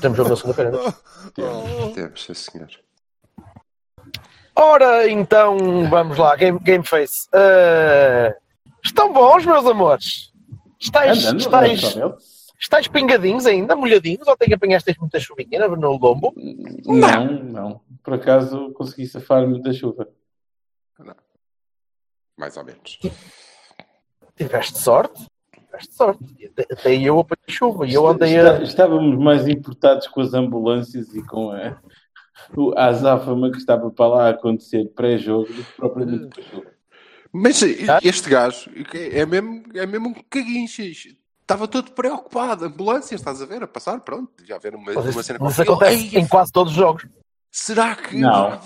temos jogo na, segunda-feira. não é? temos, temos, sim senhor. Ora, então, vamos lá, Game, game Face. Eh, estão bons, meus amores? Estáis, Andando, estáis pingadinhos ainda, molhadinhos, ou tem que apanhaste muita chuvinha no- no lombo? Não, não. Por acaso consegui safar-me da chuva. Mais ou menos. Tiveste sorte? Tiveste sorte. Até, eu apanhei chuva e eu andei a... Estávamos mais importados com as ambulâncias e com a, a azáfama que estava para lá acontecer pré-jogo do que propriamente com a chuva. Mas Ah. este gajo é mesmo, é mesmo um caguinchas. Estava todo preocupado. Ambulâncias, estás a ver? A passar, pronto. Já ver uma, Mas uma cena mas acontece em quase todos os jogos. Será que. Não.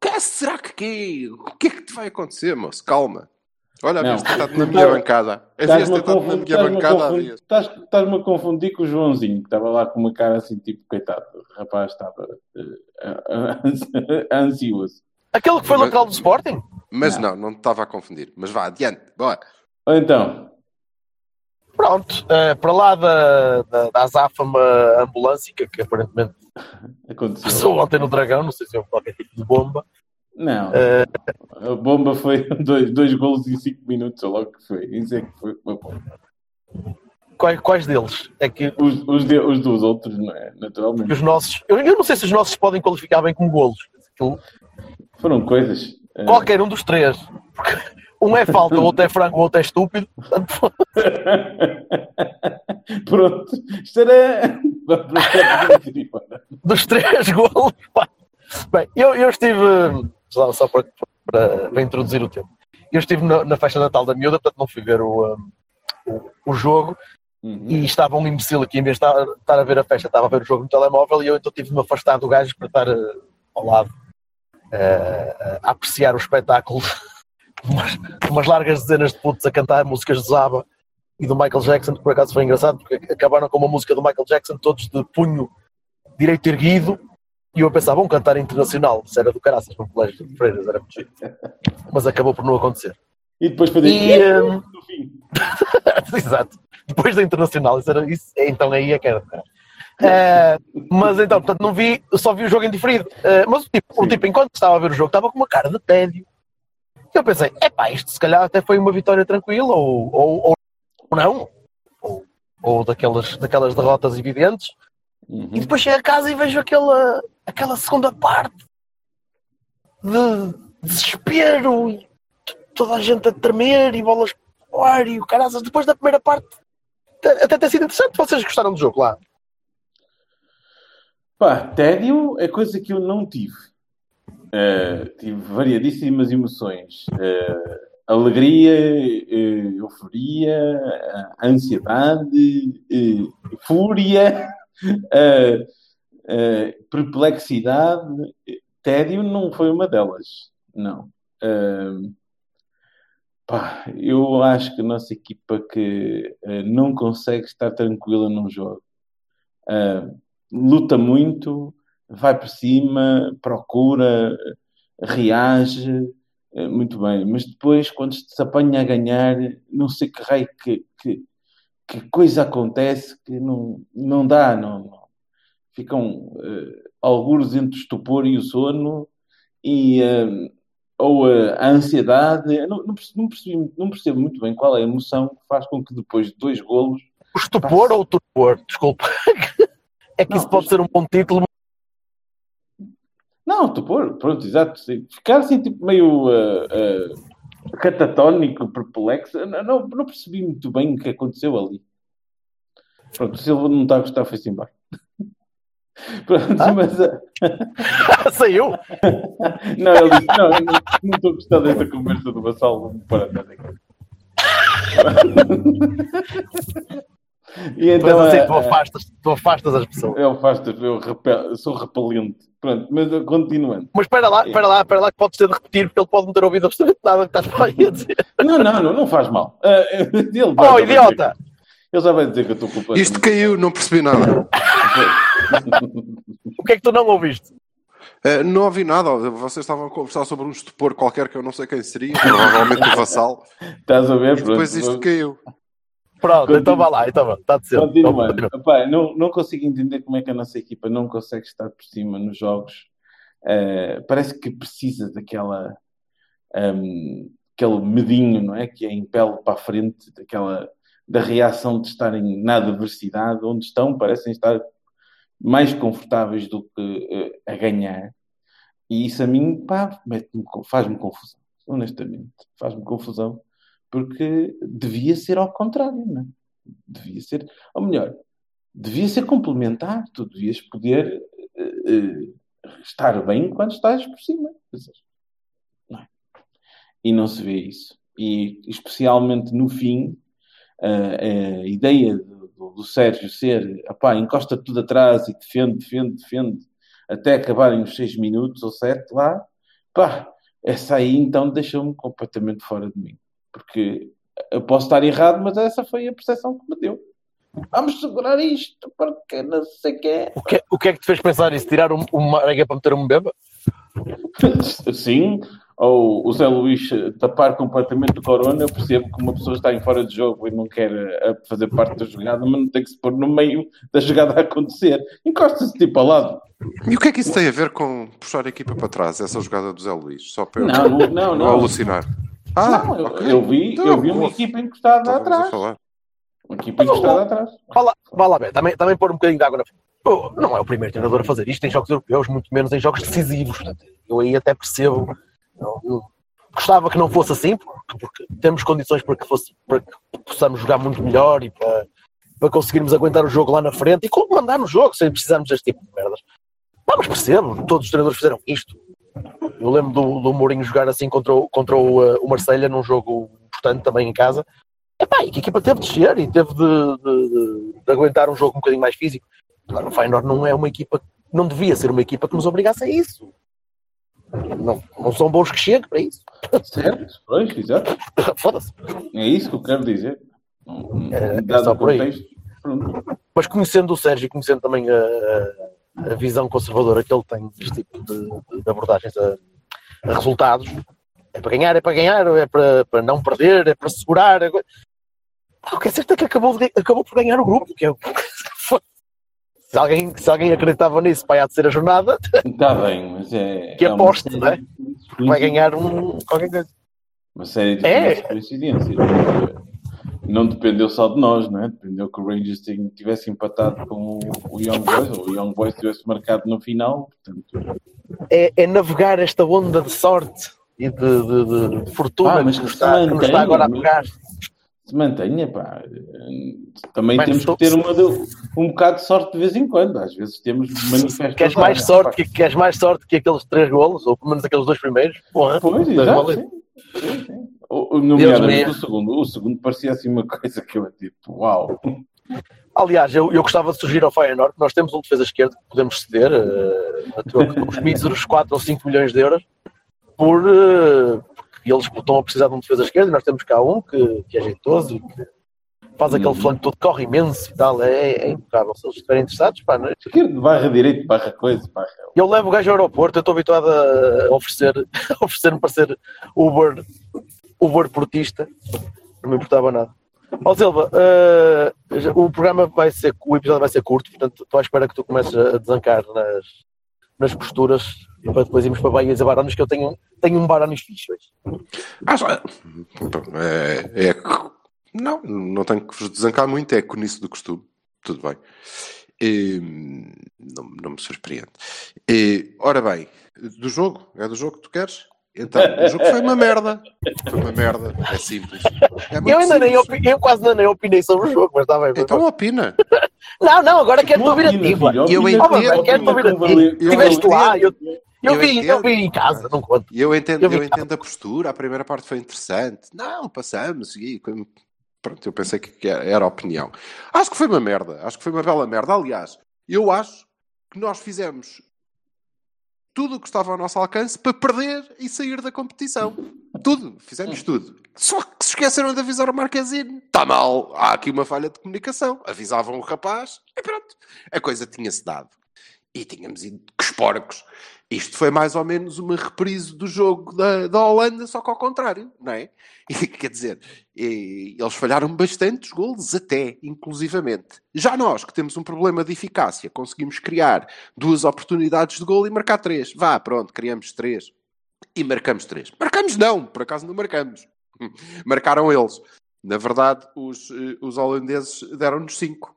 Que será que quê? O que é que te vai acontecer, moço? Calma. Olha, havias tentado na minha bancada. Havias tentado na minha bancada estás-me a confundir com o Joãozinho, que estava lá com uma cara assim, tipo, coitado, o rapaz estava eh, ansioso. Aquele que foi Mas- lateral do Sporting? Mas Não. não, estava a confundir. Mas vá, adiante. Bora. Então, Pronto, eh, para lá da, da, da azáfama ambulâncica, que aparentemente aconteceu. passou ontem no Dragão, não sei se houve qualquer tipo de bomba. Não, Eh, a bomba foi dois, dois golos em cinco minutos, ou logo que foi. Isso é que foi uma bomba. quais, quais deles? É que Os, os, de- os dos outros, não é? Naturalmente. os nossos. Eu, eu não sei se os nossos podem qualificar bem como golos. Foram coisas. eh, Qualquer um dos três. Porque Um é falta, o outro é franco, o outro é estúpido. Pronto. Embora. dos três golos. pá. Bem, eu, eu estive. Só, só para, para, para introduzir o tema. Eu estive na, na festa Natal da miúda, portanto não fui ver o, um, o, o jogo Uhum. e estava um imbecil aqui, em vez de estar, estar a ver a festa, estava a ver o jogo no telemóvel e eu então tive de me afastar do gajo para estar eh, ao lado eh, a apreciar o espetáculo. umas, umas largas dezenas de putos a cantar músicas de Zaba e do Michael Jackson, que por acaso foi engraçado, porque acabaram com uma música do Michael Jackson, todos de punho direito erguido, e eu a pensar, cantar internacional, isso era do caraças no colégio de Freiras, era muito giro. Mas acabou por não acontecer. E depois fazer. E, eh, no fim. Exato. Depois da internacional, isso era isso. Então aí é que era. Eh, mas então, portanto, não vi, só vi o jogo em diferido. Eh, mas o tipo, o tipo, enquanto estava a ver o jogo, estava com uma cara de tédio. E eu pensei, epá, isto se calhar até foi uma vitória tranquila, ou, ou, ou não, ou, ou daquelas, daquelas derrotas evidentes. Uhum. E depois chego a casa e vejo aquela, aquela segunda parte de desespero e toda a gente a tremer e bolas no ar e o caraças. Depois da primeira parte, até ter sido interessante. Vocês gostaram do jogo lá? Pá, tédio é coisa que eu não tive. Eh, tive variadíssimas emoções. Eh, alegria, eh, euforia, ansiedade, fúria, eh, eh, perplexidade. Tédio não foi uma delas. Não. Eh, pá, eu acho que a nossa equipa que não consegue estar tranquila num jogo. Luta muito, vai por cima, procura, reage, eh, muito bem. Mas depois, quando se apanha a ganhar, não sei que raio que, que, que coisa acontece que não, não dá, não, não. Ficam eh, algures entre o estupor e o sono e eh, ou eh, a ansiedade. Não, não, não percebi- não percebo muito bem qual é a emoção que faz com que depois de dois golos O estupor ou o torpor? Desculpa. É que isso pode ser um bom título. Não, estupor, pronto, exato. sim. Ficar assim, tipo, meio ah, catatónico, perplexo, não, não, não percebi muito bem o que aconteceu ali. Pronto, o Silva não está a gostar, foi-se embora. Pronto, Ah? mas. ah, Saiu. não, ele disse: não, eu não não estou a gostar desta conversa do Vassal, vamos parar aqui. E Então, então, assim, a- tu afastas, tu afastas as pessoas. eu faço, eu, repel, sou repelente. Pronto, mas eu- continuando. Mas espera lá, espera lá, espera lá, que podes ter de repetir, porque ele pode não ter ouvido absolutamente nada que estás para aí a dizer. Não, não, não, não faz mal. Ah, ele Oh, idiota! dizer- Ele já vai dizer que eu estou culpado. Isto caiu, não percebi nada. O que é que tu não ouviste? Eh, não ouvi nada. Vocês estavam a conversar sobre um estupor qualquer que eu não sei quem seria, provavelmente o vassal. Estás a ver? E depois Pronto, isto caiu. Pronto, Continua. então vá lá, então vá, está de ser. Continuando. Epá, não, não consigo entender como é que a nossa equipa não consegue estar por cima nos jogos. Eh, parece que precisa daquela ehm, aquele medinho, não é? Que é impele para a frente, daquela da reação de estarem na adversidade, onde estão, parecem estar mais confortáveis do que eh, a ganhar. E isso a mim, pá, faz-me confusão, honestamente. Faz-me confusão, porque devia ser ao contrário, não é? Devia ser, ou melhor, devia ser complementar. Tu devias poder eh, eh, estar bem quando estás por cima. Não é? E não se vê isso. E especialmente no fim, eh, a ideia do, do- do Sérgio ser encosta tudo atrás e defende, defende, defende até acabarem os seis minutos ou sete lá, pá, essa aí então deixou-me completamente fora de mim. Porque eu posso estar errado, mas essa foi a percepção que me deu. Vamos segurar isto, porque não sei o quê. O que, o que é que te fez pensar nisso? Tirar um- uma areia para meter um beba? Sim, ou o Zé Luís tapar completamente o corona, eu percebo que uma pessoa está em fora de jogo e não quer eh, fazer parte da jogada, mas não tem que se pôr no meio da jogada a acontecer. Encosta-se tipo ao lado. E o que é que isso tem a ver com puxar a equipa para trás, essa jogada do Zé Luís? Só para eu Não, não, não. não. alucinar. Ah, Não, eu, eu vi, Então, eu vi uma equipa encostada atrás. Uma equipa encostada atrás. Vá lá, vá lá, Bé, também, também pôr um bocadinho de água na frente. Não é o primeiro treinador a fazer isto em jogos europeus, muito menos em jogos decisivos. Portanto, eu aí até percebo. Não- não- gostava que não fosse assim, porque, porque temos condições para que, fosse, para que possamos jogar muito melhor e para, para conseguirmos aguentar o jogo lá na frente e comandar no jogo sem precisarmos deste tipo de merdas. Não, mas percebo, todos os treinadores fizeram isto. Eu lembro do, do Mourinho jogar assim contra o, contra o, uh, o Marselha num jogo importante também em casa. Epá, e que a equipa teve de descer e teve de, de- de- aguentar um jogo um bocadinho mais físico. Agora, o Feyenoord não é uma equipa, não devia ser uma equipa que nos obrigasse a isso. Não, não são bons que cheguem para isso. Certo? Pois, exato. Foda-se. É isso que eu quero dizer. É, é só por aí. Pronto. Mas conhecendo o Sérgio e conhecendo também a, a- a visão conservadora que ele tem deste tipo de, de- abordagens a, a resultados, é para ganhar, é para ganhar, é para, para não perder, é para segurar. é- O que é certo é que acabou, de- acabou por ganhar o grupo. Que é... o- se, alguém, se alguém acreditava nisso, ser a jornada, Está bem, mas é. Que é aposte, série não é? vai ganhar um, qualquer coisa. Uma série de É. coincidências. Não dependeu só de nós, não é? Dependeu que o Rangers tivesse empatado com o, Young Boys, ou o Young Boys tivesse marcado no final. Portanto, É, é navegar esta onda de sorte e de, de- de- de fortuna Ah, mas que, nos está, que nos está agora a pegar. se mantenha, pá. Também Mano, temos que ter uma um bocado de sorte de vez em quando. Às vezes temos manifestos. Queres mais sorte que, queres mais sorte que aqueles três golos, ou pelo menos aqueles dois primeiros? Porra, Pois, exato, sim. Sim, sim. O- o- Nomeadamente Deus o segundo. O segundo parecia assim uma coisa que eu tipo, uau. Aliás, eu, eu gostava de sugerir ao Feyenoord que nós temos um defesa esquerdo que podemos ceder eh, a uns míseros 4 ou 5 milhões de euros por, eh, porque eles estão a precisar de um defesa esquerdo e nós temos cá um que, que é jeitoso e que faz aquele Uhum. flanco todo, corre imenso e tal, é, é impecável. Se eles estiverem interessados, pá, não é? Esquerdo barra direito, barra coisa, barra. Eu levo o gajo ao aeroporto, eu estou habituado a oferecer, a oferecer-me para ser Uber, Uber portista, não me importava nada. Ó Silva, eh, o programa vai ser, o episódio vai ser curto, portanto estou à espera que tu comeces a desancar nas, nas posturas para depois irmos para Bahias e Baranos, que eu tenho, tenho um Baranos fixe hoje. É, é não, não tenho que vos desancar muito, é conice do costume. Tudo bem. E, não, não me surpreende. E, ora bem, do jogo, é do jogo que tu queres? Então, o jogo foi uma merda. Foi uma merda, é simples. É Eu ainda nem eu quase ainda nem opinei sobre o jogo, mas está bem. Então opina. Não, não, agora quero-te ouvir a ti, Eu entendo, quero ouvir a ti. Estiveste lá, eu, entendo. eu, Eu vi, eu vi em casa, não conto. Eu entendo, Eu vi- eu entendo a postura, a primeira parte foi interessante. Não, passamos, e Pronto, eu pensei que era a opinião. Acho que foi uma merda. Acho que foi uma bela merda. Aliás, eu acho que nós fizemos tudo o que estava ao nosso alcance para perder e sair da competição. Tudo, fizemos tudo. Só que se esqueceram de avisar o Marquezine. Está mal, há aqui uma falha de comunicação. Avisavam o rapaz e pronto, a coisa tinha-se dado. E tínhamos ido com os porcos. Isto foi mais ou menos uma reprise do jogo da, da Holanda, só que ao contrário, não é? E, quer dizer, e, eles falharam bastantes golos, até, inclusivamente. Já nós, que temos um problema de eficácia, conseguimos criar duas oportunidades de gol e marcar três. Vá, pronto, criamos três. E marcamos três. Marcamos não, por acaso não marcamos. Marcaram eles. Na verdade, os, eh, os holandeses deram-nos cinco.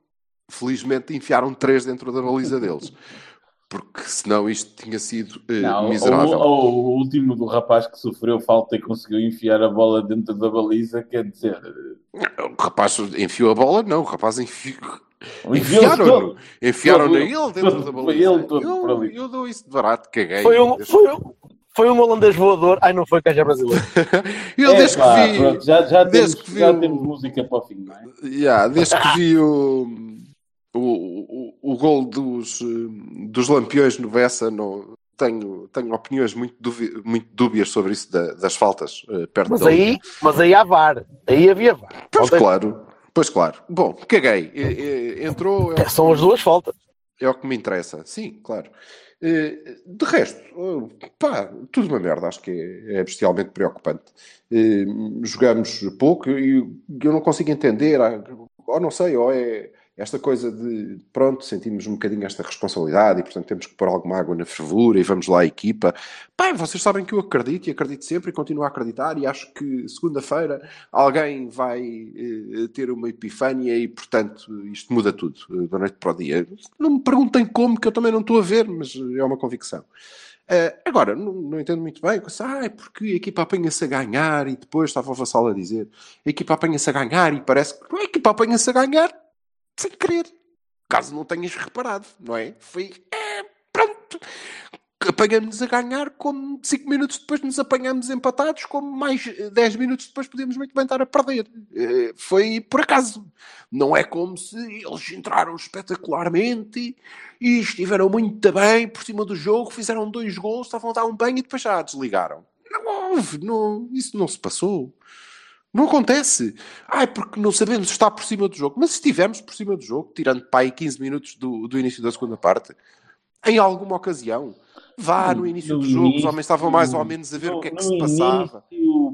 Felizmente enfiaram três dentro da baliza deles porque senão isto tinha sido uh, não, miserável. Ou, o último do rapaz que sofreu falta e conseguiu enfiar a bola dentro da baliza, quer dizer. O rapaz enfiou a bola, não, o rapaz enfiou. Enfiaram-no enfiaram ele dentro da baliza. Ele todo eu, eu dou isso de barato, caguei. Foi um, foi um, foi um holandês voador. Ai, não foi que é brasileiro. eu é, desde pá, que vi. Pronto, já, já, desde temos, que vi já o... temos música para o fim, não é? Yeah, desde que vi o o, o, o gol dos, dos Lampiões no Bessa, não, tenho, tenho opiniões muito, muito dúbias sobre isso da, das faltas uh, perto mas aí Mas aí há VAR, aí havia VAR. Pois claro, pois claro. Bom, caguei. Entrou. É, são as duas faltas. É o que me interessa, sim, claro. Eh, de resto, pá, tudo uma merda, acho que é, é bestialmente preocupante. Eh, jogamos pouco e eu não consigo entender, ah, ou não sei, ou é esta coisa de, pronto, sentimos um bocadinho esta responsabilidade e, portanto, temos que pôr alguma água na fervura e vamos lá, equipa. Pá, vocês sabem que eu acredito e acredito sempre e continuo a acreditar e acho que segunda-feira alguém vai eh, ter uma epifânia e, portanto, isto muda tudo eh, da noite para o dia. Não me perguntem como, que eu também não estou a ver, mas é uma convicção. Uh, agora, não, não, entendo muito bem, ah, porque a equipa apanha-se a ganhar e depois estava o Vassal a dizer a equipa apanha-se a ganhar e parece que a equipa apanha-se a ganhar sem querer. Caso não tenhas reparado, não é? Foi. É, pronto. Apanhamos a ganhar, como 5 minutos depois nos apanhamos empatados, como mais 10 minutos depois podíamos muito bem estar a perder. É, foi por acaso. Não é como se eles entraram espetacularmente e estiveram muito bem por cima do jogo, fizeram dois gols, estavam a dar um banho e depois já desligaram. Não houve, não, isso não se passou. Não acontece. Ai, porque não sabemos estar por cima do jogo. Mas estivemos por cima do jogo, tirando para aí 15 minutos do, do início da segunda parte, em alguma ocasião. Vá no início no do jogo, início, os homens estavam mais ou menos a ver no, o que é que se passava.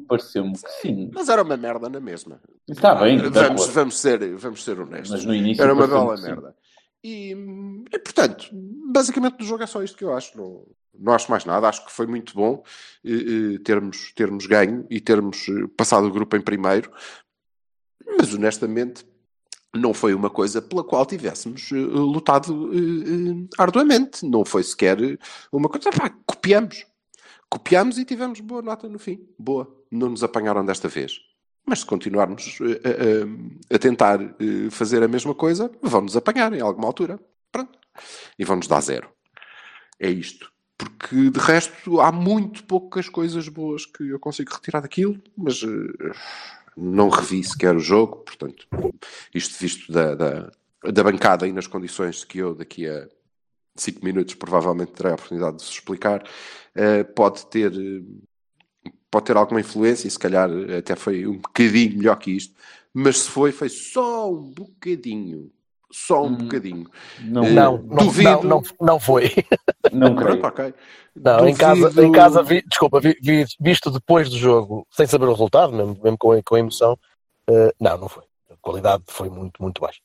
Pareceu-me que sim. Mas era uma merda na mesma. Está bem. Vamos, vamos, ser, vamos ser honestos. Mas no início era uma bela merda. E, e, portanto, basicamente do jogo é só isto que eu acho. Não, não acho mais nada. Acho que foi muito bom eh, eh, termos, termos ganho e termos eh, passado o grupo em primeiro. Mas honestamente, não foi uma coisa pela qual tivéssemos uh, lutado arduamente. Não foi sequer uma coisa. Pá, copiamos. Copiamos e tivemos boa nota no fim. Boa. Não nos apanharam desta vez. Mas se continuarmos a, a tentar fazer a mesma coisa, vão-nos apanhar em alguma altura. Pronto. E vão-nos dar zero. É isto. Porque de resto há muito poucas coisas boas que eu consigo retirar daquilo, mas não revi sequer o jogo, portanto, isto visto da, da, da bancada e nas condições que eu daqui a 5 minutos provavelmente terei a oportunidade de se explicar, pode ter pode ter alguma influência e se calhar até foi um bocadinho melhor que isto, mas se foi, foi só um bocadinho só um hum, bocadinho. Não, não, duvido... não, não, não foi. Não creio. Pronto, okay. Não, duvido... em casa, em casa vi, desculpa, vi, vi, visto depois do jogo, sem saber o resultado, mesmo, mesmo com, com a emoção, uh, não, não foi. A qualidade foi muito, muito baixa.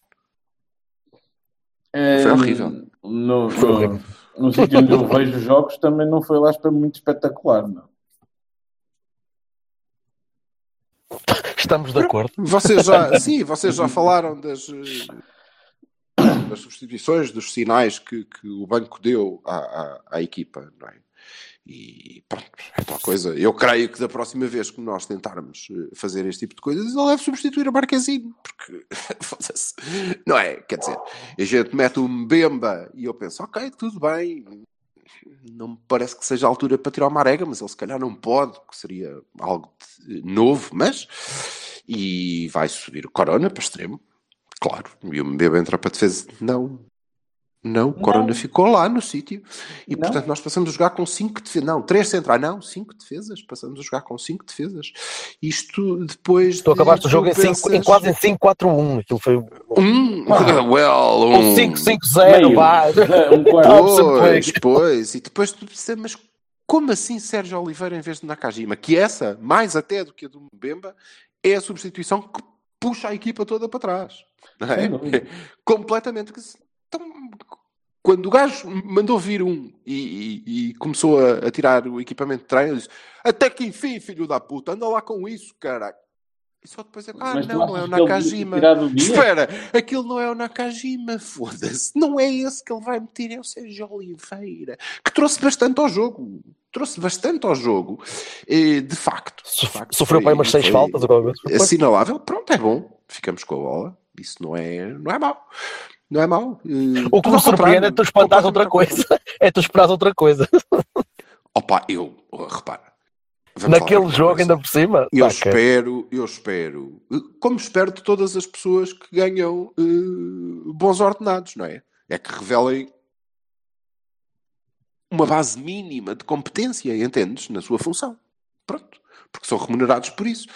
É, foi horrível. No, foi horrível. no, no sítio onde eu vejo jogos também não foi lá muito espetacular, não. Estamos de acordo. Vocês já, sim, vocês já falaram das, das substituições, dos sinais que, que o banco deu à, à, à equipa, não é? E pronto, é tal coisa. Eu creio que da próxima vez que nós tentarmos eh, fazer este tipo de coisas, ele deve substituir a Marquezine, porque não é? Quer dizer, a gente mete um Mbemba e eu penso, ok, tudo bem, não me parece que seja a altura para tirar o Marega, mas ele se calhar não pode, que seria algo de, novo, mas e vai subir o Corona para extremo, claro, e o Mbemba entra para defesa, não, não, o Corona ficou lá no sítio. E não. portanto nós passamos a jogar com 5 defesas. Não, 3 centrais, não, 5 defesas. Passamos a jogar com 5 defesas. Isto depois. Tu acabaste o jogo em, cinco, em quase em 5-4-1. Aquilo foi. Um, ah, well, um. 5-5-0, vá. Um pois, pois. E depois tu percebes, mas como assim Sérgio Oliveira em vez de Nakajima? Que essa, mais até do que a do Mbemba, é a substituição que puxa a equipa toda para trás. Não é? Completamente. Então, quando o gajo mandou vir um e, e, e começou a, a, tirar o equipamento de treino, disse: Até que enfim, filho da puta, anda lá com isso, cara. E só depois é, ah, não, não é o Nakajima. Espera, aquilo não é o Nakajima, foda-se. Não é esse que ele vai meter, é o Sérgio Oliveira, que trouxe bastante ao jogo. Trouxe bastante ao jogo, de facto. De facto Sofreu para umas seis faltas agora. Assinalável, pronto, é bom. Ficamos com a bola. Isso não é, não é mau. Não é mau. O que me surpreende é tu esperares outra coisa. É tu esperares outra coisa. Opa, eu, repara. Naquele jogo ainda por cima. Eu tá, espero, eu espero, como espero de todas as pessoas que ganham uh, bons ordenados, não é? É que revelem uma base mínima de competência, entendes? Na sua função. Pronto. Porque são remunerados por isso.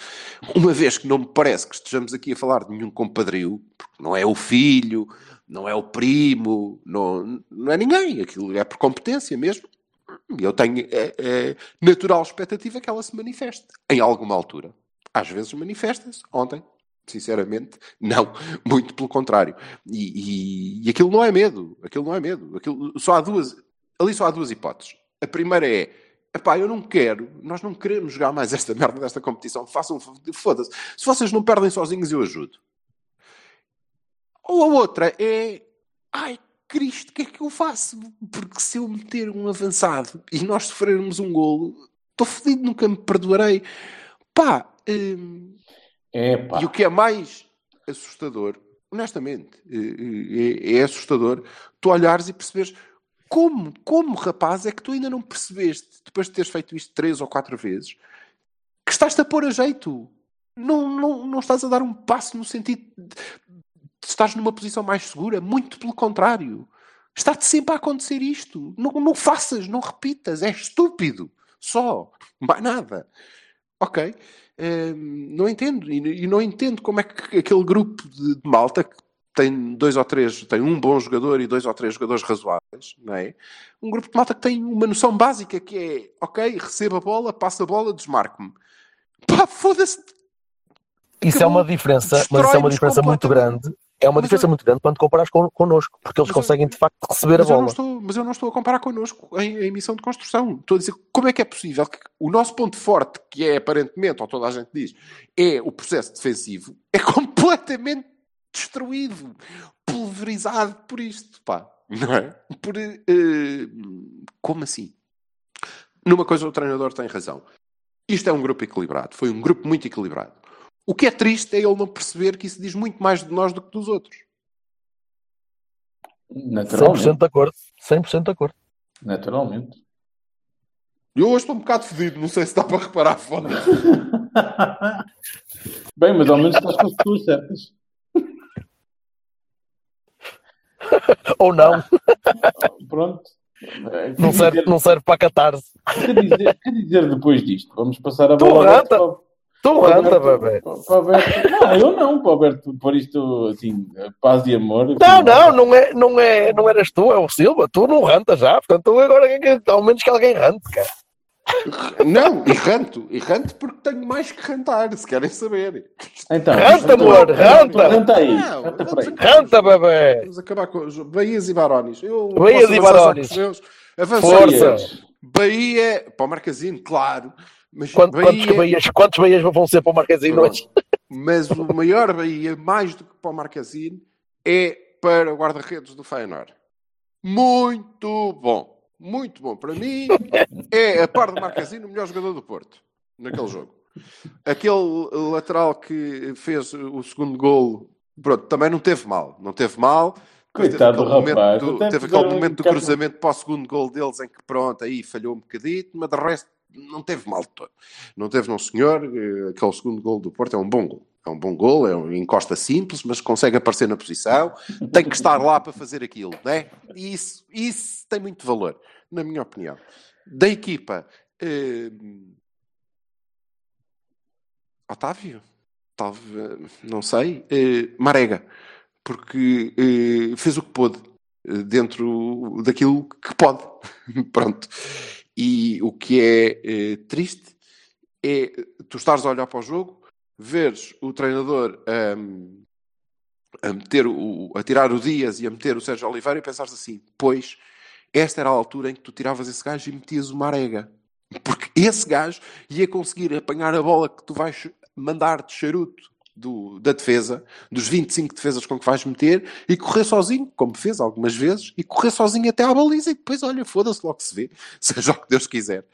Uma vez que não me parece que estejamos aqui a falar de nenhum compadrio, porque não é o filho, não é o primo, não, não é ninguém. Aquilo é por competência mesmo. Eu tenho é, é, natural expectativa que ela se manifeste em alguma altura. Às vezes manifesta-se. Ontem, sinceramente, não. Muito pelo contrário. E, e, e, aquilo não é medo. Aquilo não é medo. Aquilo, só há duas, ali só há duas hipóteses. A primeira é Epá, eu não quero, nós não queremos jogar mais esta merda desta competição. Façam, foda-se. Se vocês não perdem sozinhos, eu ajudo. Ou a outra é, ai Cristo, o que é que eu faço? Porque se eu meter um avançado e nós sofrermos um golo, estou fodido, nunca me perdoarei. Pá, hum, e o que é mais assustador, honestamente, é, é, é assustador, tu olhares e perceberes como, como rapaz é que tu ainda não percebeste, depois de teres feito isto três ou quatro vezes, que estás-te a pôr a jeito. Não, não, não estás a dar um passo no sentido de, estás numa posição mais segura. Muito pelo contrário. Está-te sempre a acontecer isto. Não, não faças, não repitas. É estúpido. Só. Mais nada. Ok? Um, não entendo. E, e, não entendo como é que aquele grupo de, de, malta que tem dois ou três, tem um bom jogador e dois ou três jogadores razoáveis, não é? Um grupo de malta que tem uma noção básica que é, ok, receba a bola, passa a bola, desmarque-me. Pá, foda-se. Isso é uma diferença, mas isso é uma diferença muito grande é uma mas diferença eu... muito grande quando comparas con connosco, porque eles mas conseguem eu... de facto receber mas a bola. Estou, mas eu não estou a comparar connosco em, em missão de construção. Estou a dizer como é que é possível que o nosso ponto forte, que é aparentemente, ou toda a gente diz, é o processo defensivo, é completamente destruído, pulverizado por isto, pá. Não é? Por, uh, como assim? Numa coisa o treinador tem razão. Isto é um grupo equilibrado. Foi um grupo muito equilibrado. O que é triste é ele não perceber que isso diz muito mais de nós do que dos outros. 100% de acordo. 100% de acordo. Naturalmente. Eu hoje estou um bocado fedido, não sei se dá para reparar foda. Bem, mas ao menos estás com as pessoas certas. Ou não. Pronto. Não serve, não serve para catarse. Quer dizer, quer dizer depois disto? Vamos passar a bola. Tu anda, bebê. Não, eu não, para Alberto pôr isto assim, paz e amor. Não, não, não, é, não, é, não eras tu, é o Silva. Tu não rantas já, portanto, agora ao menos que alguém rante, cara. Não, e ranto, e ranto porque tenho mais que rantar, se querem saber. Então, ranta, amor, ranta. Ranta aí. Ranta, ranta bebê. Vamos acabar com os Bahias e Barones. Bahias e Barones. Força. Bahia, para o Marcasinho, claro. Mas Quanto, Bahia... quantos, Bahias, quantos Bahias vão ser para o Marquezine hoje? Mas o maior Bahia, mais do que para o Marquezine, é para o guarda-redes do Feyenoord. Muito bom. Muito bom. Para mim, é, a par do Marquezine, o melhor jogador do Porto, naquele jogo. Aquele lateral que fez o segundo gol, pronto, também não teve mal. Não teve mal. Coitado do teve aquele rapaz. momento, Até teve aquele momento do um cruzamento para o segundo gol deles em que pronto, aí falhou um bocadito, mas de resto não teve mal todo. Não teve, não senhor. eh, Aquele segundo gol do Porto é um bom gol. É um bom gol, é um encosta simples, mas consegue aparecer na posição. Tem que estar lá para fazer aquilo, não é? Isso, isso tem muito valor, na minha opinião. Da equipa, eh, Otávio? Talvez, não sei. Eh, Marega, porque eh, fez o que pôde eh, dentro daquilo que pode. Pronto. E o que é eh, triste é tu estares a olhar para o jogo, veres o treinador ahm, a, meter o, a tirar o Dias e a meter o Sérgio Oliveira e pensares assim: pois, esta era a altura em que tu tiravas esse gajo e metias o Marega. Porque esse gajo ia conseguir apanhar a bola que tu vais mandar de charuto do- da defesa, dos 25 defesas com que vais meter, e correr sozinho, como fez algumas vezes, e correr sozinho até à baliza, e depois, olha, foda-se, logo se vê, seja o que Deus quiser.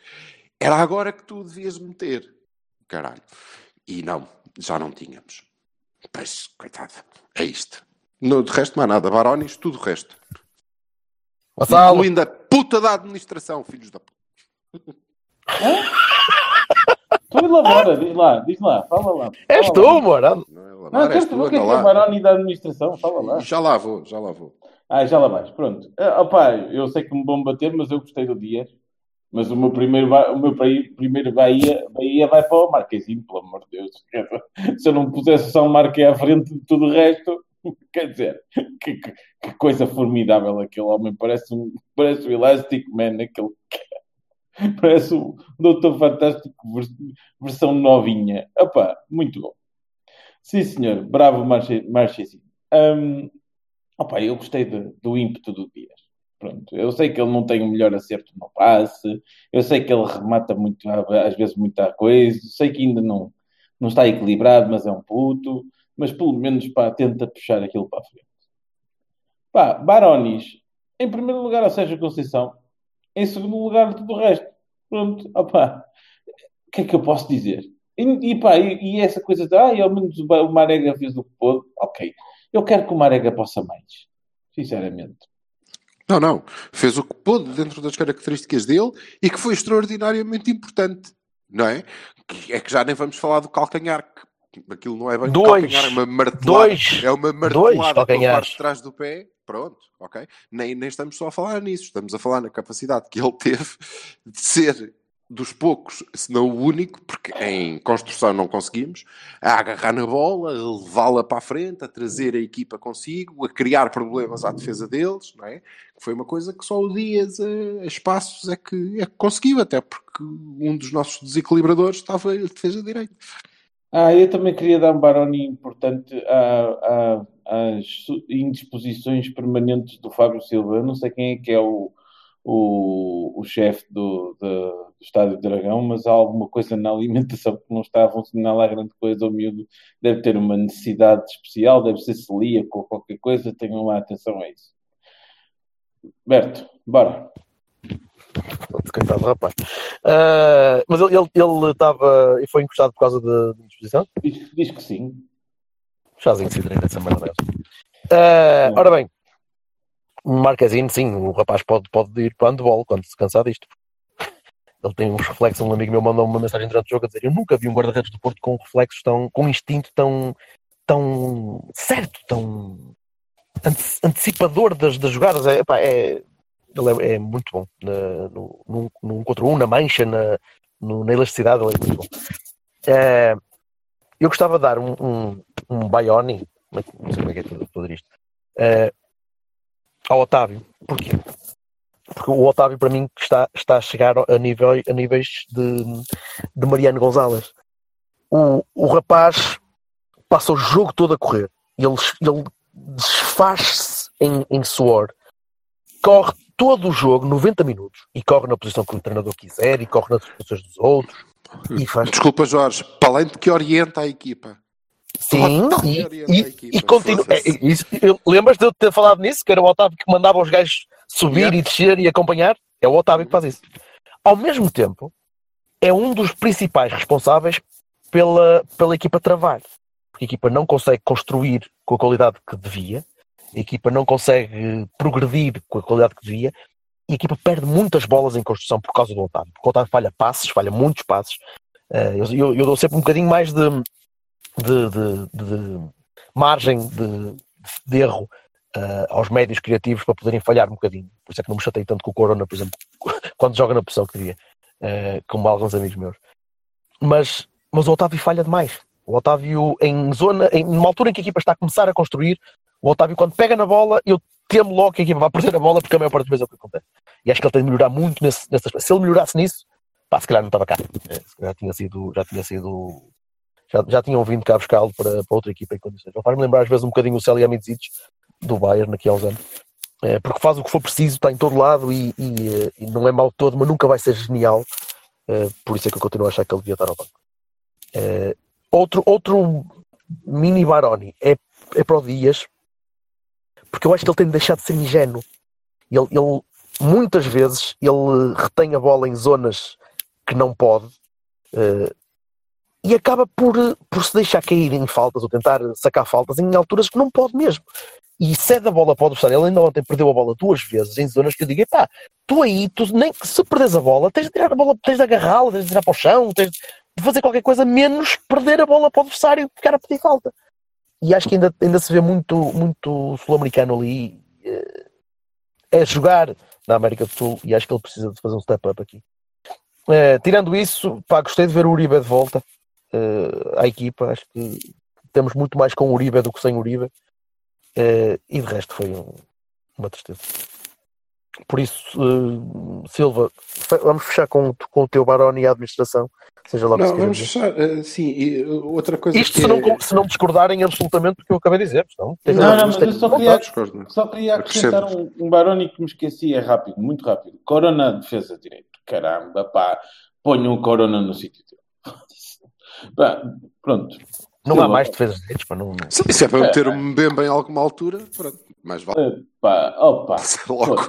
Era agora que tu devias meter. Caralho. E não, já não tínhamos. Pois, coitado, é isto. No, de resto, mais nada. Barones, tudo o resto. Incluindo a puta da administração, filhos da puta. Tu elabora, diz lá, diz lá, fala lá. és tu, mano. Não é Não, lavar, quero és tu, saber o que é que é da administração, fala lá. Já lá vou, já lá vou. Ah, já lá vais, pronto. Ah, opá, eu sei que me vão bater, mas eu gostei do Dias. Mas o meu primeiro, o meu pri- primeiro Bahia, Bahia vai para o Marquezinho, pelo amor de Deus. Se eu não pusesse só o Marque à frente de tudo o resto, quer dizer, que, que- que coisa formidável aquele homem. Parece um, parece o Elastic Man, aquele Parece o Doutor Fantástico vers- versão novinha. Opá, muito bom. Sim, senhor. Bravo, Marche- Marchezinho. Hum, opá, eu gostei de- do ímpeto do Dias. Pronto, eu sei que ele não tem o melhor acerto no passe, eu sei que ele remata muito, às vezes muita coisa, sei que ainda não, não está equilibrado, mas é um puto, mas pelo menos pá, tenta puxar aquilo para a frente. Pá, Baronis, em primeiro lugar, o Sérgio Conceição, em segundo lugar, tudo o resto. Pronto, opá, o que é que eu posso dizer? E, e pá, e, e essa coisa de, ah, ao menos o o Marega fez o que pôde, ok, eu quero que o Marega possa mais, sinceramente. Não, não. Fez o que pôde dentro das características dele e que foi extraordinariamente importante. Não é? Que- É que já nem vamos falar do calcanhar. que Aquilo não é bem Dois. calcanhar, é uma martelada. Dois. É uma Dois martelada pela calcanhares. parte de trás do pé. Pronto, ok? Nem, nem estamos só a falar nisso. Estamos a falar na capacidade que ele teve de ser dos poucos, se não o único, porque em construção não conseguimos, a agarrar na bola, a levá-la para a frente, a trazer a equipa consigo, a criar problemas à defesa deles, não é? Foi uma coisa que só o Dias, a, a espaços, é que, é que conseguiu, até porque um dos nossos desequilibradores estava a defesa direita. Ah, eu também queria dar um baroni importante à- à- às indisposições permanentes do Fábio Silva. Eu não sei quem é que é o, o, o chefe do, do, do Estádio Dragão, mas há alguma coisa na alimentação que não está a funcionar lá grande coisa. O miúdo deve ter uma necessidade especial, deve ser celíaco ou qualquer coisa. Tenham lá atenção a isso. Berto, bora. Coitado do rapaz. Ah, mas ele ele- ele estava e foi encostado por causa da indisposição? Diz, diz que sim. Chazinho de cidreira dessa merda dessa. Ah, ora bem, Marquezine, sim, o rapaz pode, pode ir para o handball quando se cansar disto. Ele tem uns reflexos. Um amigo meu mandou uma mensagem durante o jogo a dizer: Eu nunca vi um guarda-redes do Porto com reflexos tão. com um instinto tão. tão. certo, tão. ante- antecipador das, das jogadas. É, epá, é, ele é, é muito bom na, no, num, num contra um, na mancha, na, no- na elasticidade. Ele é muito bom. Eh, eu gostava de dar um, um, um Baioni, não sei como é que é tudo, isto, eh, ao Otávio. Porquê? Porque o Otávio, para mim, está, está a chegar a, nível, a níveis de, de Mariano Gonzalez. O, o rapaz passa o jogo todo a correr. Ele, ele desfaz-se em, em suor. Corre todo o jogo, 90 minutos, e corre na posição que o treinador quiser, e corre nas posições dos outros, e faz Desculpa, Jorge, para além de que orienta a equipa. Sim, e, e, equipa, e continua. é, Lembras de eu ter falado nisso? Que era o Otávio que mandava os gajos subir Yeah. e descer e acompanhar? É o Otávio que faz isso. Ao mesmo tempo, é um dos principais responsáveis pela, pela equipa travar. Porque a equipa não consegue construir com a qualidade que devia a equipa não consegue progredir com a qualidade que devia e a equipa perde muitas bolas em construção por causa do Otávio. Porque o Otávio falha passes, falha muitos passes. Uh, eu, eu, eu, dou sempre um bocadinho mais de, de, de, de margem de, de erro uh, aos médios criativos para poderem falhar um bocadinho. Por isso é que não me chatei tanto com o Corona, por exemplo, quando joga na posição que devia, uh, como alguns amigos meus. Mas, mas o Otávio falha demais. O Otávio, em zona, em uma altura em que a equipa está a começar a construir, o Otávio, quando pega na bola, eu temo logo que a equipa vai perder a bola, porque a maior parte das vezes é o que acontece. E acho que ele tem de melhorar muito nesse, nesse Se ele melhorasse nisso, pá, se calhar não estava cá. É, já tinha sido, já tinha sido, já, já tinham vindo cá buscá-lo para, para outra equipa em condições. Ele faz-me lembrar às vezes um bocadinho o Celia Midzic do Bayern aqui há uns anos. É, porque faz o que for preciso, está em todo lado e, e, e não é mau todo, mas nunca vai ser genial. É, por isso é que eu continuo a achar que ele devia estar ao banco. É, outro, outro mini Baroni é, é para o Dias, porque eu acho que ele tem de deixar de ser ingênuo. Ele, ele, muitas vezes ele retém a bola em zonas que não pode uh, e acaba por, por se deixar cair em faltas ou tentar sacar faltas em alturas que não pode mesmo. E cede a bola para o adversário. Ele ainda ontem perdeu a bola duas vezes em zonas que eu digo: pá, tu aí, tu, nem se perdes a bola, tens de tirar a bola, tens de agarrá-la, tens de tirar para o chão, tens de fazer qualquer coisa menos perder a bola para o adversário e ficar a pedir falta e acho que ainda, ainda se vê muito, muito sul-americano ali eh, é jogar na América do Sul e acho que ele precisa de fazer um step up aqui. Eh, tirando isso, pá, gostei de ver o Uribe de volta uh, à equipa. Acho que temos muito mais com o Uribe do que sem o Uribe. Uh, e de resto foi um, uma tristeza. Por isso, Silva, vamos fechar com, com o teu Baroni e a administração Seja lá não, vamos fechar. Uh, sim, e uh, outra coisa. Isto se, é... não, se não discordarem absolutamente do que eu acabei de dizer. Não, não, não, mas eu só queria, só queria acrescentar um, um Baroni que me esqueci, é rápido, muito rápido. Corona, defesa direito. Caramba, pá, ponham o Corona no sítio pronto. Não há mais defesas direitos, para não. Se é para meter um Mbemba em alguma altura, pronto, mais vale. Uh, pá, opa. Logo.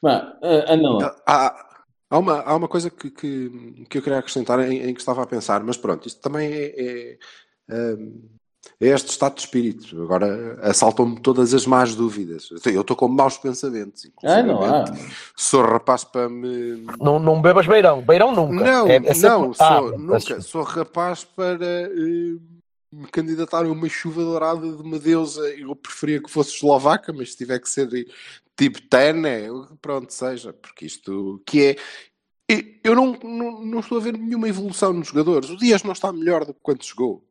Pá, uh, não. Ah, Há uma, há uma coisa que, que, que eu queria acrescentar em, em, que estava a pensar, mas pronto, isto também é, é, é este estado de espírito. Agora assaltam-me todas as más dúvidas. Eu estou com maus pensamentos. Ah, não há. Sou rapaz para me. Não, não bebas beirão. Beirão nunca. Não, é, é não, sou, ah, nunca. Sou rapaz para. Uh, me candidatar a uma chuva dourada de uma deusa, eu preferia que fosse eslovaca, mas se tiver que ser tipo Tene, pronto, seja, porque isto que é. Eu não, não, não estou a ver nenhuma evolução nos jogadores. O Dias não está melhor do que quando chegou.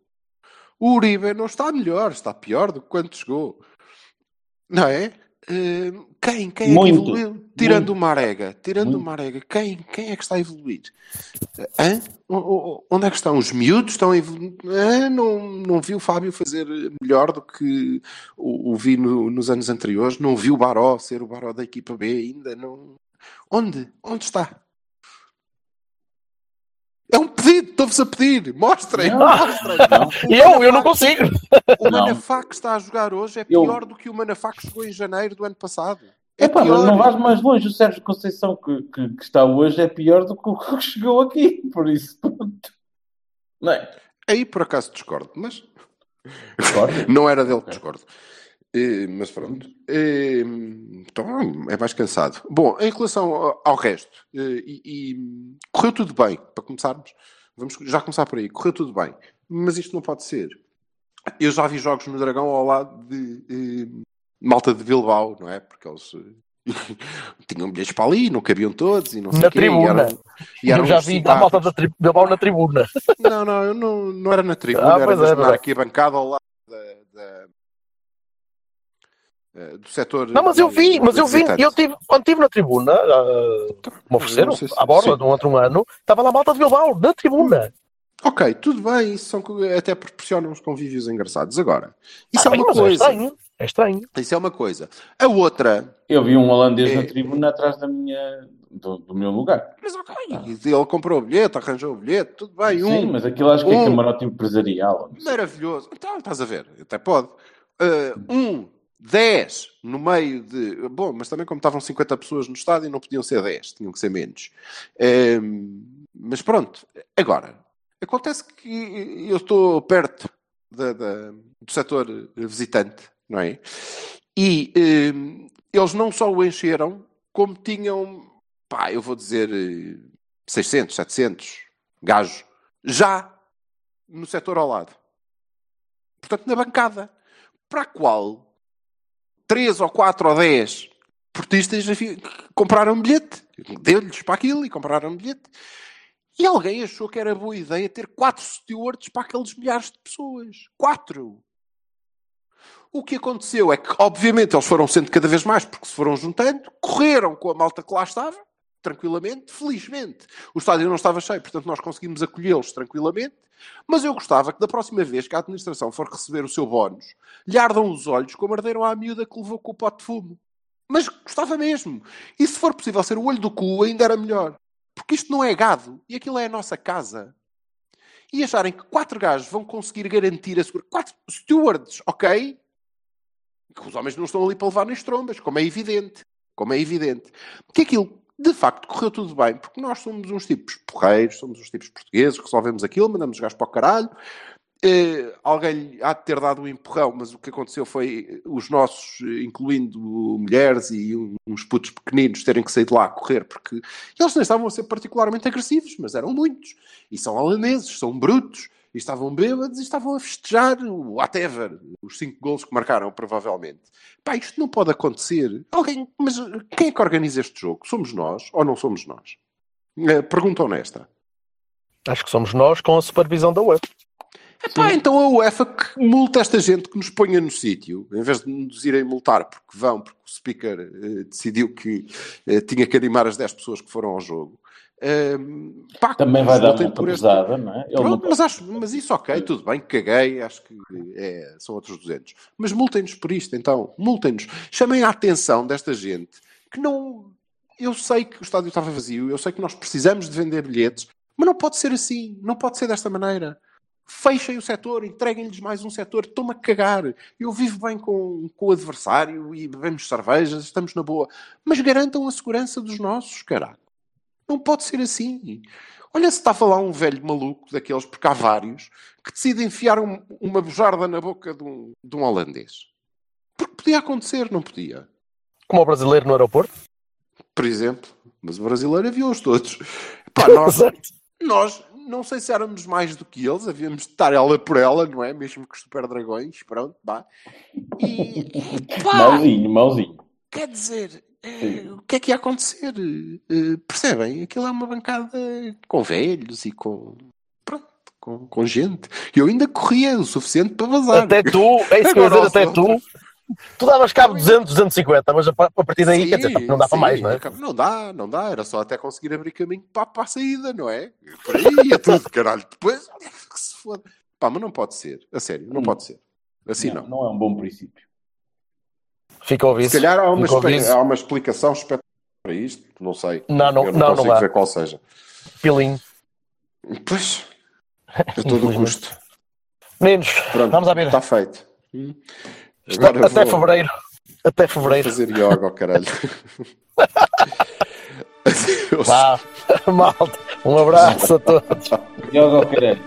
O Uribe não está melhor, está pior do que quando chegou. Não é? Uh, quem? Quem é muito, que evoluiu? Tirando muito. o Marega. Tirando muito. o Marega. Quem? Quem é que está a evoluir? Hã? Onde é que estão? Os miúdos estão a evoluir? não, não vi o Fábio fazer melhor do que o, o vi no, nos anos anteriores. Não vi o Baró ser o Baró da equipa B ainda. Não... Onde? Onde está? É um pedido, estou-vos a pedir. Mostrem, mostrem. eu, eu não consigo. O Manafá que está a jogar hoje é pior eu... do que o Manafá que jogou em janeiro do ano passado. É Epá, pior. não vais mais longe. O Sérgio Conceição que, que, que, está hoje é pior do que o que chegou aqui. Por isso, pronto. Não é? Aí por acaso discordo, mas. Discordo? não era dele que discordo. Mas pronto. E, então é mais cansado. Bom, em relação ao, ao resto, e, e, correu tudo bem, para começarmos. Vamos já começar por aí. Correu tudo bem. Mas isto não pode ser. Eu já vi jogos no Dragão ao lado de, de malta de Bilbao, não é? Porque eles tinham bilhetes para ali, não cabiam todos e não sei Na quê, tribuna. E eram, e eu já vi a malta da tri... Bilbao na tribuna. Não, não, eu não, não era na tribuna, ah, era mesmo é, aqui a bancada ao lado da, da do setor. Não, mas eu vi, mas eu vi, eu tive, quando estive na tribuna, uh, me ofereceram, se, à borda de um outro ano, estava lá a malta de Bilbao, na tribuna. Ok, tudo bem, isso são, até proporciona uns convívios engraçados. Agora, isso ah, é uma é coisa. É estranho, é estranho. Isso é uma coisa. A outra. Eu vi um holandês é... na tribuna atrás da minha, do, do, meu lugar. Mas ok, ah. ele comprou o bilhete, arranjou o bilhete, tudo bem. Sim, um, mas aquilo acho que é um... é camarote empresarial. Maravilhoso. Então, estás a ver, até pode. Uh, um 10 no meio de. Bom, mas também como estavam 50 pessoas no estádio, não podiam ser 10, tinham que ser menos. Um, mas pronto, agora, acontece que eu estou perto da, da, do setor visitante, não é? E eh, eles não só o encheram, como tinham, pá, eu vou dizer, eh, 600, 700 gajos, já no setor ao lado. Portanto, na bancada. Para a qual 3 ou 4 ou 10 portistas compraram um bilhete. Deu-lhes para aquilo e compraram um bilhete. E alguém achou que era boa ideia ter quatro stewards para aqueles milhares de pessoas. Quatro! O que aconteceu é que, obviamente, eles foram sendo cada vez mais, porque se foram juntando, correram com a malta que lá estava, tranquilamente, felizmente. O estádio não estava cheio, portanto nós conseguimos acolhê-los tranquilamente, mas eu gostava que da próxima vez que a administração for receber o seu bónus, lhe ardam os olhos como arderam à miúda que levou com o pote de fumo. Mas gostava mesmo. E se for possível ser o olho do cu, ainda era melhor. Porque isto não é gado, e aquilo é a nossa casa. E acharem que quatro gajos vão conseguir garantir a segurança. Quatro stewards, ok? Que os homens não estão ali para levar nas trombas, como é evidente. Como é evidente. Que aquilo, de facto, correu tudo bem, porque nós somos uns tipos porreiros, somos uns tipos portugueses, resolvemos aquilo, mandamos gajos para o caralho. Uh, alguém há de ter dado um empurrão, mas o que aconteceu foi os nossos, incluindo mulheres e uns putos pequeninos, terem que sair de lá a correr, porque eles nem estavam a ser particularmente agressivos, mas eram muitos. E são holandeses, são brutos, e estavam bêbados e estavam a festejar o whatever, os cinco gols que marcaram, provavelmente. Pá, isto não pode acontecer. Alguém, mas quem é que organiza este jogo? Somos nós ou não somos nós? Uh, pergunta honesta. Acho que somos nós com a supervisão da UEFA. Epá, então a UEFA que multa esta gente que nos ponha no sítio, em vez de nos irem multar porque vão, porque o speaker uh, decidiu que uh, tinha que animar as 10 pessoas que foram ao jogo. Uh, pá, Também vai dar uma pesada, não é? Pronto, mas, acho, mas isso ok, tudo bem, caguei, acho que é, são outros 200. Mas multem-nos por isto, então, multem-nos. Chamem a atenção desta gente que não... Eu sei que o estádio estava vazio, eu sei que nós precisamos de vender bilhetes, mas não pode ser assim, não pode ser desta maneira fechem o setor, entreguem-lhes mais um setor, estou-me a cagar. Eu vivo bem com, com o adversário e bebemos cervejas, estamos na boa. Mas garantam a segurança dos nossos, caralho. Não pode ser assim. Olha se está a falar um velho maluco daqueles, porque há vários, que decide enfiar um, uma bujarda na boca de um, de um holandês. Porque podia acontecer, não podia. Como o brasileiro no aeroporto? Por exemplo. Mas o brasileiro aviou-os todos. Pá, nós, nós, não sei se éramos mais do que eles, havíamos de estar ela por ela, não é? Mesmo que os super dragões, pronto, vá. E, pá, mauzinho, mauzinho. Quer dizer, uh, o que é que ia acontecer? Uh, percebem? Aquilo é uma bancada com velhos e com. Pronto, com, com gente. E eu ainda corria o suficiente para vazar. Até tu, é isso que eu dizer, até tu. Tu davas cabo 200, 250, mas a partir daí, sim, quer dizer, não dá sim, para mais, não é? Não dá, não dá, era só até conseguir abrir caminho para, para a saída, não é? Por aí é tudo, caralho. Depois, que se foda. Pá, mas não pode ser, a sério, não hum. pode ser. Assim não. Não, não é um bom princípio. Fica ouvido. Se calhar há uma, há uma explicação espetacular para isto, não sei. Não, não, Eu não, não consigo não ver qual seja. Pilinho. Pois, a todo o custo. Meninos, Pronto, vamos à vida. Está feito. Hum. Agora Até vou... fevereiro. Até fevereiro. Vou fazer yoga, oh, caralho. Vá, malta. Um abraço a todos. Yoga, oh, caralho.